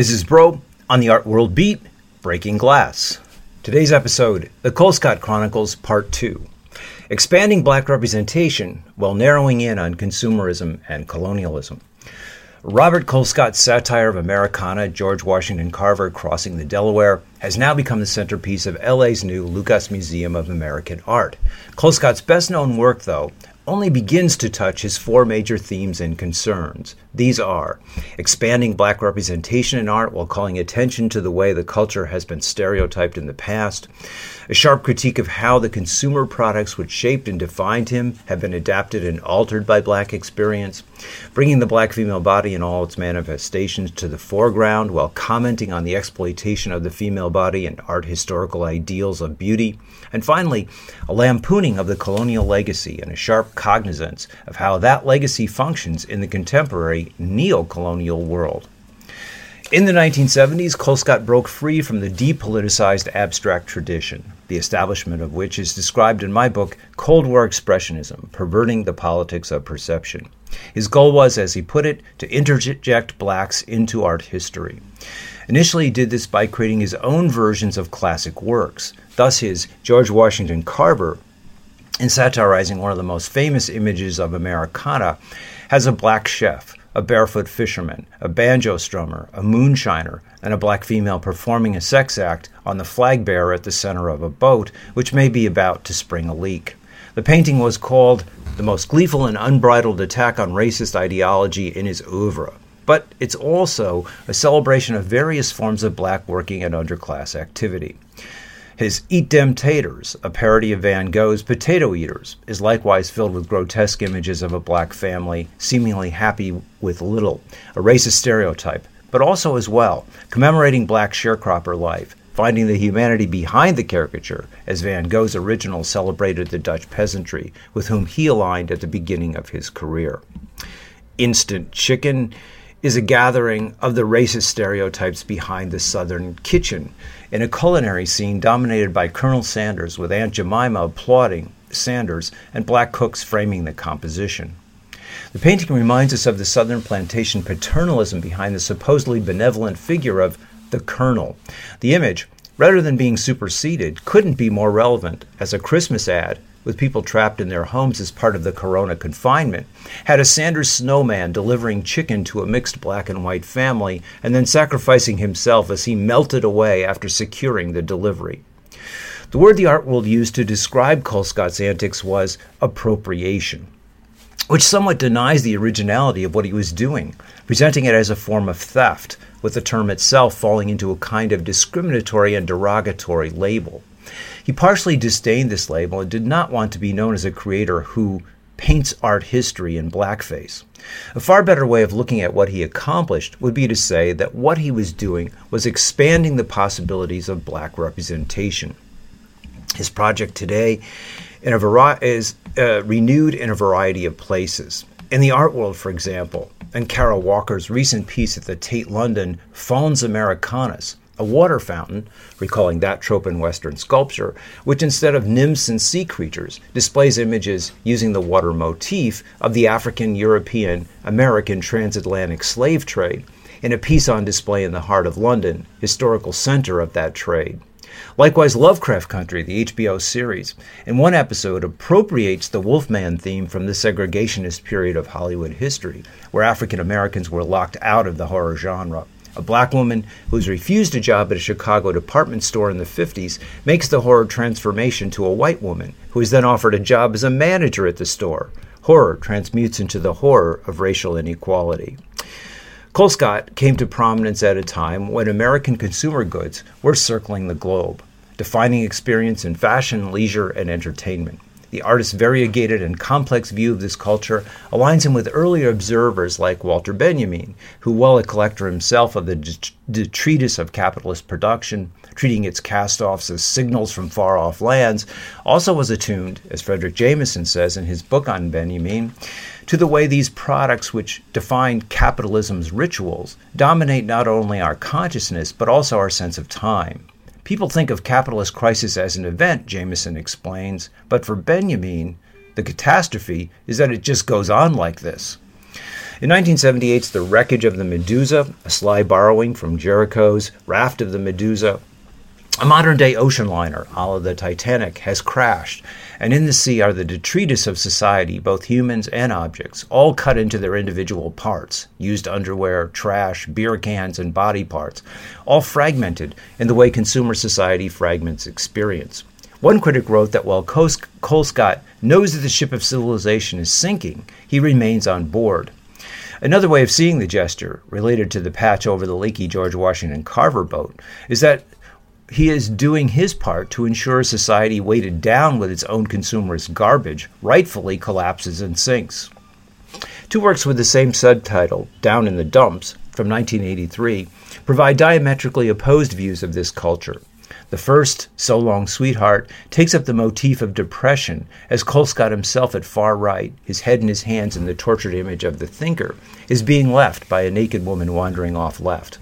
This is Broe on the Art World Beat, Breaking Glass. Today's episode The Colescott Chronicles, Part 2 Expanding Black Representation while narrowing in on consumerism and colonialism. Robert Colescott's satire of Americana, George Washington Carver crossing the Delaware, has now become the centerpiece of LA's new Lucas Museum of American Art. Colescott's best known work, though, only begins to touch his four major themes and concerns. These are expanding black representation in art while calling attention to the way the culture has been stereotyped in the past, a sharp critique of how the consumer products which shaped and defined him have been adapted and altered by black experience, bringing the black female body in all its manifestations to the foreground while commenting on the exploitation of the female body and art historical ideals of beauty, and finally, a lampooning of the colonial legacy and a sharp cognizance of how that legacy functions in the contemporary neo colonial world. In the 1970s, Colescott broke free from the depoliticized abstract tradition, the establishment of which is described in my book, Cold War Expressionism Perverting the Politics of Perception. His goal was, as he put it, to interject blacks into art history. Initially, he did this by creating his own versions of classic works. Thus, his George Washington Carver, in satirizing one of the most famous images of Americana, has a black chef a barefoot fisherman, a banjo strummer, a moonshiner, and a black female performing a sex act on the flag bearer at the center of a boat, which may be about to spring a leak. The painting was called the most gleeful and unbridled attack on racist ideology in his oeuvre. But it's also a celebration of various forms of black working and underclass activity. His Eat Dem Taters, a parody of Van Gogh's Potato Eaters, is likewise filled with grotesque images of a black family seemingly happy with little, a racist stereotype, but also as well commemorating black sharecropper life, finding the humanity behind the caricature, as Van Gogh's original celebrated the Dutch peasantry with whom he aligned at the beginning of his career. Instant Chicken is a gathering of the racist stereotypes behind the Southern kitchen in a culinary scene dominated by Colonel Sanders, with Aunt Jemima applauding Sanders and black cooks framing the composition. The painting reminds us of the Southern plantation paternalism behind the supposedly benevolent figure of the Colonel. The image, rather than being superseded, couldn't be more relevant as a Christmas ad with people trapped in their homes as part of the corona confinement, had a Sanders snowman delivering chicken to a mixed black and white family and then sacrificing himself as he melted away after securing the delivery. The word the art world used to describe Colescott's antics was appropriation, which somewhat denies the originality of what he was doing, presenting it as a form of theft, with the term itself falling into a kind of discriminatory and derogatory label. He partially disdained this label and did not want to be known as a creator who paints art history in blackface. A far better way of looking at what he accomplished would be to say that what he was doing was expanding the possibilities of black representation. His project today in a vari- is uh, renewed in a variety of places. In the art world, for example, and Kara Walker's recent piece at the Tate London, Fons Americanus, a water fountain, recalling that trope in Western sculpture, which instead of nymphs and sea creatures displays images using the water motif of the African, European, American transatlantic slave trade in a piece on display in the heart of London, historical center of that trade. Likewise, Lovecraft Country, the HBO series, in one episode appropriates the Wolfman theme from the segregationist period of Hollywood history, where African Americans were locked out of the horror genre. A black woman who was refused a job at a Chicago department store in the 50s makes the horror transformation to a white woman who is then offered a job as a manager at the store. Horror transmutes into the horror of racial inequality. Colescott came to prominence at a time when American consumer goods were circling the globe, defining experience in fashion, leisure, and entertainment. The artist's variegated and complex view of this culture aligns him with earlier observers like Walter Benjamin, who, while a collector himself of the, the treatise of capitalist production, treating its cast offs as signals from far off lands, also was attuned, as Fredric Jameson says in his book on Benjamin, to the way these products, which define capitalism's rituals, dominate not only our consciousness but also our sense of time. People think of capitalist crisis as an event, Jameson explains, but for Benjamin, the catastrophe is that it just goes on like this. In 1978, The Wreckage of the Medusa, a sly borrowing from Géricault's Raft of the Medusa, a modern day ocean liner, a la the Titanic, has crashed, and in the sea are the detritus of society, both humans and objects, all cut into their individual parts used underwear, trash, beer cans, and body parts, all fragmented in the way consumer society fragments experience. One critic wrote that while Colescott knows that the ship of civilization is sinking, he remains on board. Another way of seeing the gesture, related to the patch over the leaky George Washington Carver boat, is that he is doing his part to ensure a society weighted down with its own consumerist garbage rightfully collapses and sinks. Two works with the same subtitle, Down in the Dumps, from 1983, provide diametrically opposed views of this culture. The first, So Long Sweetheart, takes up the motif of depression as Colescott himself at far right, his head in his hands in the tortured image of the thinker, is being left by a naked woman wandering off left.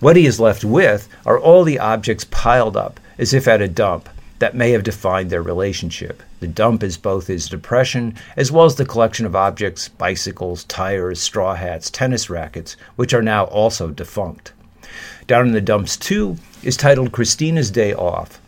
What he is left with are all the objects piled up, as if at a dump, that may have defined their relationship. The dump is both his depression as well as the collection of objects, bicycles, tires, straw hats, tennis rackets, which are now also defunct. Down in the Dumps 2 is titled Christina's Day Off.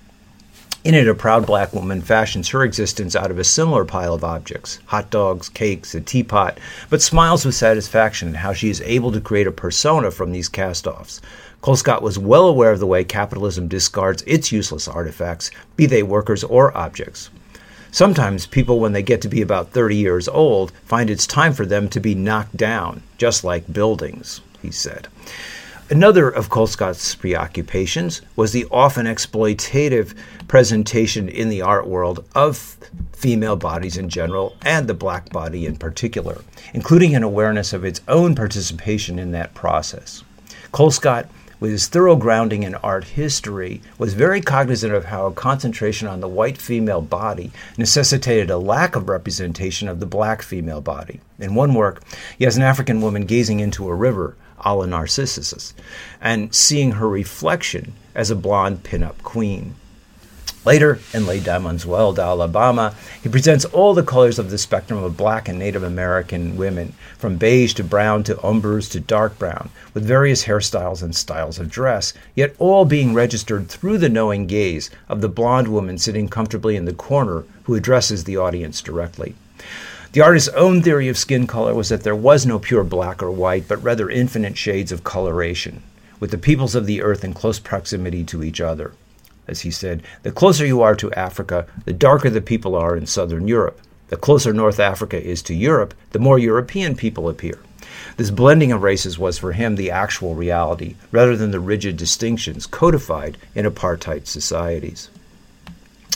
In it, a proud black woman fashions her existence out of a similar pile of objects hot dogs, cakes, a teapot, but smiles with satisfaction at how she is able to create a persona from these cast offs. Colescott was well aware of the way capitalism discards its useless artifacts, be they workers or objects. Sometimes people, when they get to be about 30 years old, find it's time for them to be knocked down, just like buildings, he said. Another of Colescott's preoccupations was the often exploitative presentation in the art world of female bodies in general and the black body in particular, including an awareness of its own participation in that process. Colescott with his thorough grounding in art history, was very cognizant of how a concentration on the white female body necessitated a lack of representation of the black female body. In one work, he has an African woman gazing into a river, a la Narcissus, and seeing her reflection as a blonde pin-up queen. Later, in Les Demoiselles Alabama, he presents all the colors of the spectrum of black and Native American women, from beige to brown to umbers to dark brown, with various hairstyles and styles of dress, yet all being registered through the knowing gaze of the blonde woman sitting comfortably in the corner who addresses the audience directly. The artist's own theory of skin color was that there was no pure black or white, but rather infinite shades of coloration, with the peoples of the earth in close proximity to each other as he said, the closer you are to Africa, the darker the people are in southern Europe. The closer North Africa is to Europe, the more European people appear. This blending of races was for him the actual reality, rather than the rigid distinctions codified in apartheid societies.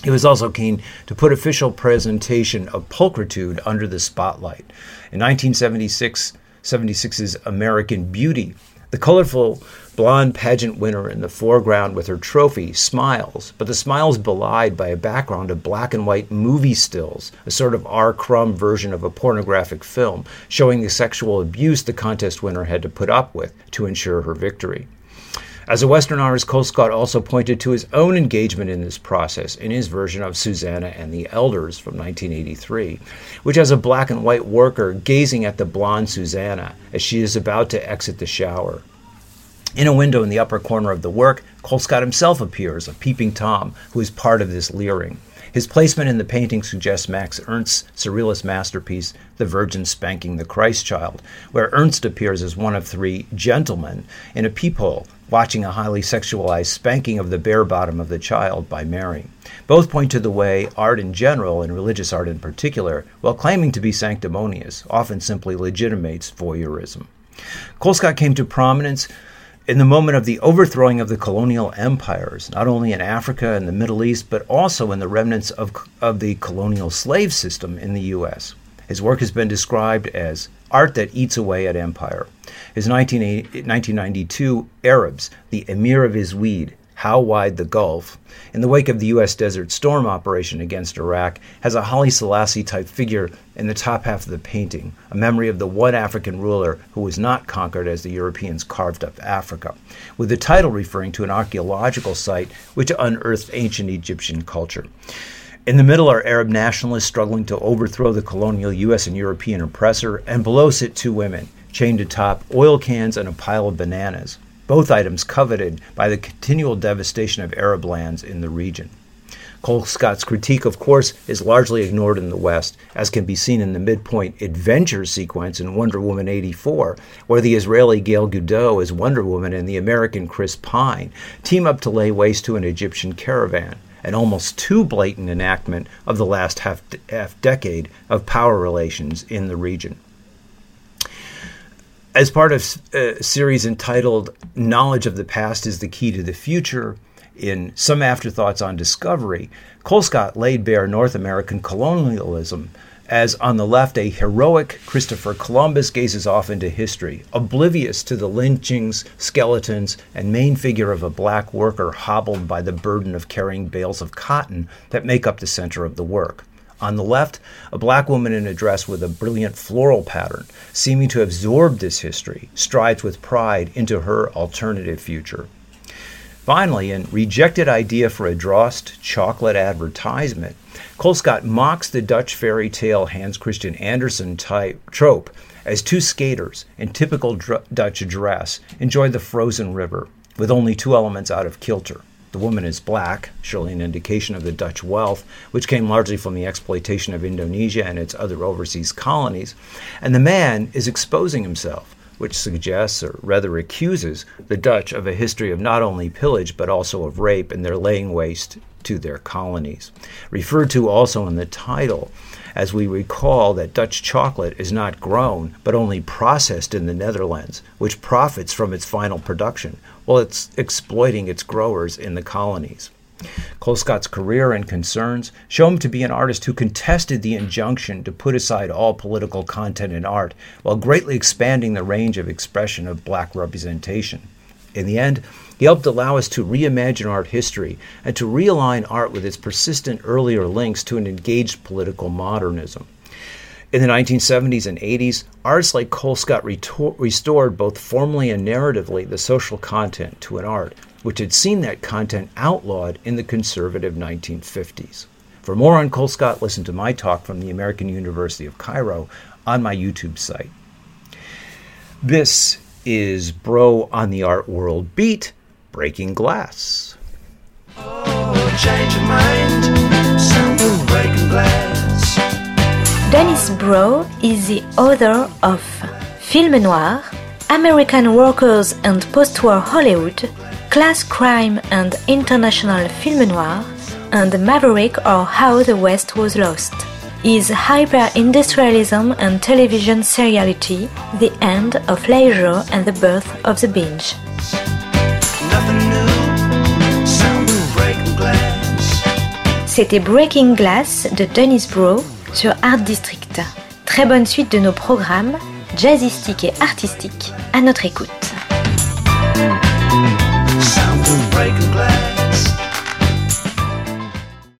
He was also keen to put official presentation of pulchritude under the spotlight. In 1976, 76's American Beauty, the colorful blonde pageant winner in the foreground with her trophy smiles, but the smile is belied by a background of black and white movie stills, a sort of R. Crumb version of a pornographic film, showing the sexual abuse the contest winner had to put up with to ensure her victory. As a Western artist, Colescott also pointed to his own engagement in this process in his version of Susanna and the Elders from 1983, which has a black and white worker gazing at the blonde Susanna as she is about to exit the shower. In a window in the upper corner of the work, Colescott himself appears, a peeping Tom, who is part of this leering. His placement in the painting suggests Max Ernst's surrealist masterpiece, The Virgin Spanking the Christ Child, where Ernst appears as one of three gentlemen in a peephole watching a highly sexualized spanking of the bare bottom of the child by Mary. Both point to the way art in general, and religious art in particular, while claiming to be sanctimonious, often simply legitimates voyeurism. Colescott came to prominence in the moment of the overthrowing of the colonial empires, not only in Africa and the Middle East, but also in the remnants of, of the colonial slave system in the U.S. His work has been described as art that eats away at empire. His 1992 Arabs, the Emir of Izwid, how Wide the Gulf, in the wake of the U.S. Desert Storm operation against Iraq, has a Haile Selassie type figure in the top half of the painting, a memory of the one African ruler who was not conquered as the Europeans carved up Africa, with the title referring to an archaeological site which unearthed ancient Egyptian culture. In the middle are Arab nationalists struggling to overthrow the colonial U.S. and European oppressor, and below sit two women, chained atop oil cans and a pile of bananas both items coveted by the continual devastation of Arab lands in the region. Colescott's critique, of course, is largely ignored in the West, as can be seen in the midpoint adventure sequence in Wonder Woman 84, where the Israeli Gal Gadot as Wonder Woman and the American Chris Pine team up to lay waste to an Egyptian caravan, an almost too blatant enactment of the last half, half decade of power relations in the region. As part of a series entitled Knowledge of the Past is the Key to the Future, in Some Afterthoughts on Discovery, Colescott laid bare North American colonialism as on the left a heroic Christopher Columbus gazes off into history, oblivious to the lynchings, skeletons, and main figure of a black worker hobbled by the burden of carrying bales of cotton that make up the center of the work. On the left, a black woman in a dress with a brilliant floral pattern, seeming to absorb this history, strides with pride into her alternative future. Finally, in Rejected Idea for a Droste Chocolate Advertisement, Colescott mocks the Dutch fairy tale Hans Christian Andersen type trope as two skaters in typical dr- Dutch dress enjoy the frozen river, with only two elements out of kilter the woman is black, surely an indication of the Dutch wealth, which came largely from the exploitation of Indonesia and its other overseas colonies. And the man is exposing himself, which suggests, or rather accuses, the Dutch of a history of not only pillage but also of rape and their laying waste to their colonies. Referred to also in the title, as we recall that Dutch chocolate is not grown but only processed in the Netherlands, which profits from its final production, while it's exploiting its growers in the colonies. Colescott's career and concerns show him to be an artist who contested the injunction to put aside all political content in art while greatly expanding the range of expression of black representation. In the end, he helped allow us to reimagine art history and to realign art with its persistent earlier links to an engaged political modernism. In the 1970s and 80s, artists like Colescott retor- restored both formally and narratively the social content to an art which had seen that content outlawed in the conservative 1950s. For more on Colescott, listen to my talk from the American University of Cairo on my YouTube site. This is Broe on the Art World Beat breaking glass. Oh, change your mind, breaking glass. Dennis Broe is the author of Film Noir, American Workers and Post-War Hollywood, Class Crime and International Film Noir, and Maverick or How the West Was Lost. Is hyper-industrialism and television seriality the end of leisure and the birth of the binge? C'était Breaking Glass de Dennis Broe sur Art District. Très bonne suite de nos programmes, jazzistiques et artistiques, à notre écoute. breaking glass.